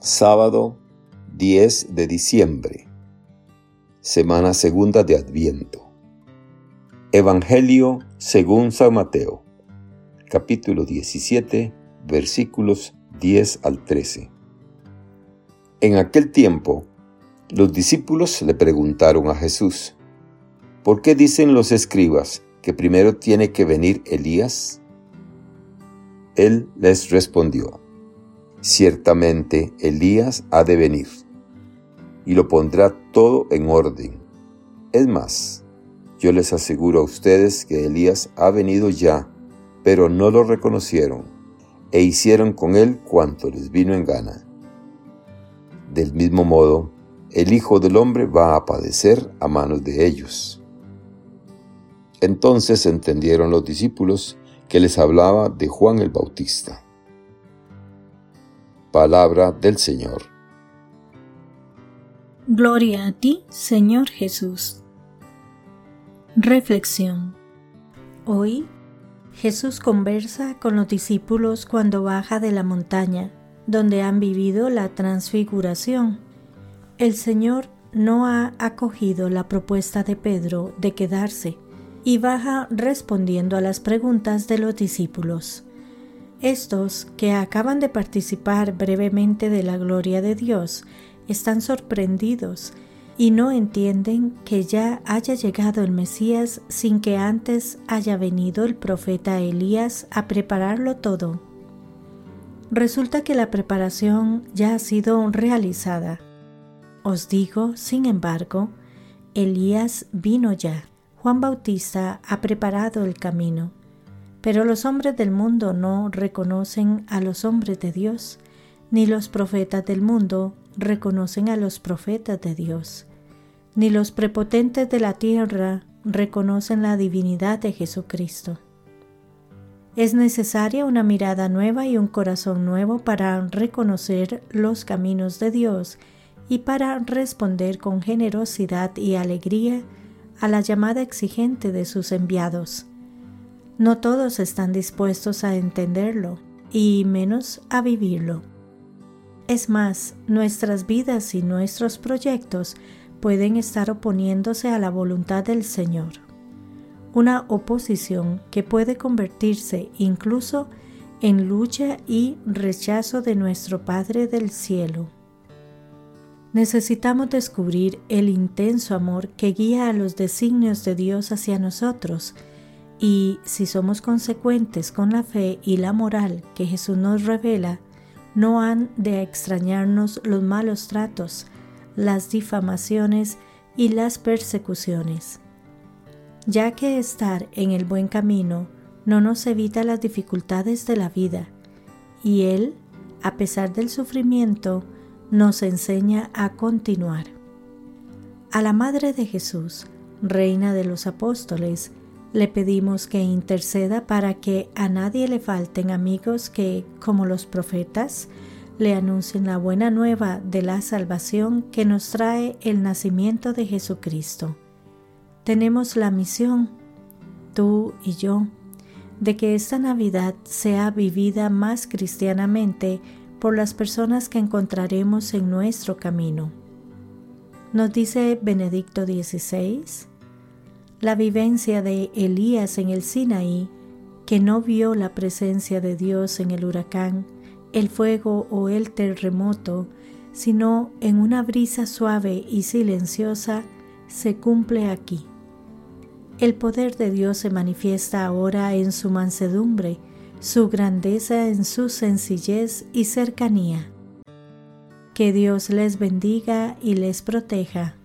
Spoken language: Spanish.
Sábado 10 de diciembre, semana segunda de Adviento. Evangelio según San Mateo, capítulo 17, versículos 10 al 13. En aquel tiempo, los discípulos le preguntaron a Jesús, ¿por qué dicen los escribas que primero tiene que venir Elías? Él les respondió, Ciertamente Elías ha de venir, y lo pondrá todo en orden. Es más, yo les aseguro a ustedes que Elías ha venido ya, pero no lo reconocieron, e hicieron con él cuanto les vino en gana. Del mismo modo, el Hijo del Hombre va a padecer a manos de ellos. Entonces entendieron los discípulos que les hablaba de Juan el Bautista. Palabra del Señor. Gloria a ti, Señor Jesús. Reflexión. Hoy Jesús conversa con los discípulos cuando baja de la montaña, donde han vivido la transfiguración. El Señor no ha acogido la propuesta de Pedro de quedarse y baja respondiendo a las preguntas de los discípulos. Estos, que acaban de participar brevemente de la gloria de Dios, están sorprendidos y no entienden que ya haya llegado el Mesías sin que antes haya venido el profeta Elías a prepararlo todo. Resulta que la preparación ya ha sido realizada. Os digo, sin embargo, Elías vino ya. Juan Bautista ha preparado el camino. Pero los hombres del mundo no reconocen a los hombres de Dios, ni los profetas del mundo reconocen a los profetas de Dios, ni los prepotentes de la tierra reconocen la divinidad de Jesucristo. Es necesaria una mirada nueva y un corazón nuevo para reconocer los caminos de Dios y para responder con generosidad y alegría a la llamada exigente de sus enviados. No todos están dispuestos a entenderlo y menos a vivirlo. Es más, nuestras vidas y nuestros proyectos pueden estar oponiéndose a la voluntad del Señor. Una oposición que puede convertirse incluso en lucha y rechazo de nuestro Padre del Cielo. Necesitamos descubrir el intenso amor que guía a los designios de Dios hacia nosotros y si somos consecuentes con la fe y la moral que Jesús nos revela, no han de extrañarnos los malos tratos, las difamaciones y las persecuciones, ya que estar en el buen camino no nos evita las dificultades de la vida, y Él, a pesar del sufrimiento, nos enseña a continuar. A la Madre de Jesús, Reina de los Apóstoles, le pedimos que interceda para que a nadie le falten amigos que, como los profetas, le anuncien la buena nueva de la salvación que nos trae el nacimiento de Jesucristo. Tenemos la misión, tú y yo, de que esta Navidad sea vivida más cristianamente por las personas que encontraremos en nuestro camino. Nos dice Benedicto XVI, la vivencia de Elías en el Sinaí, que no vio la presencia de Dios en el huracán, el fuego o el terremoto, sino en una brisa suave y silenciosa, se cumple aquí. El poder de Dios se manifiesta ahora en su mansedumbre, su grandeza en su sencillez y cercanía. Que Dios les bendiga y les proteja.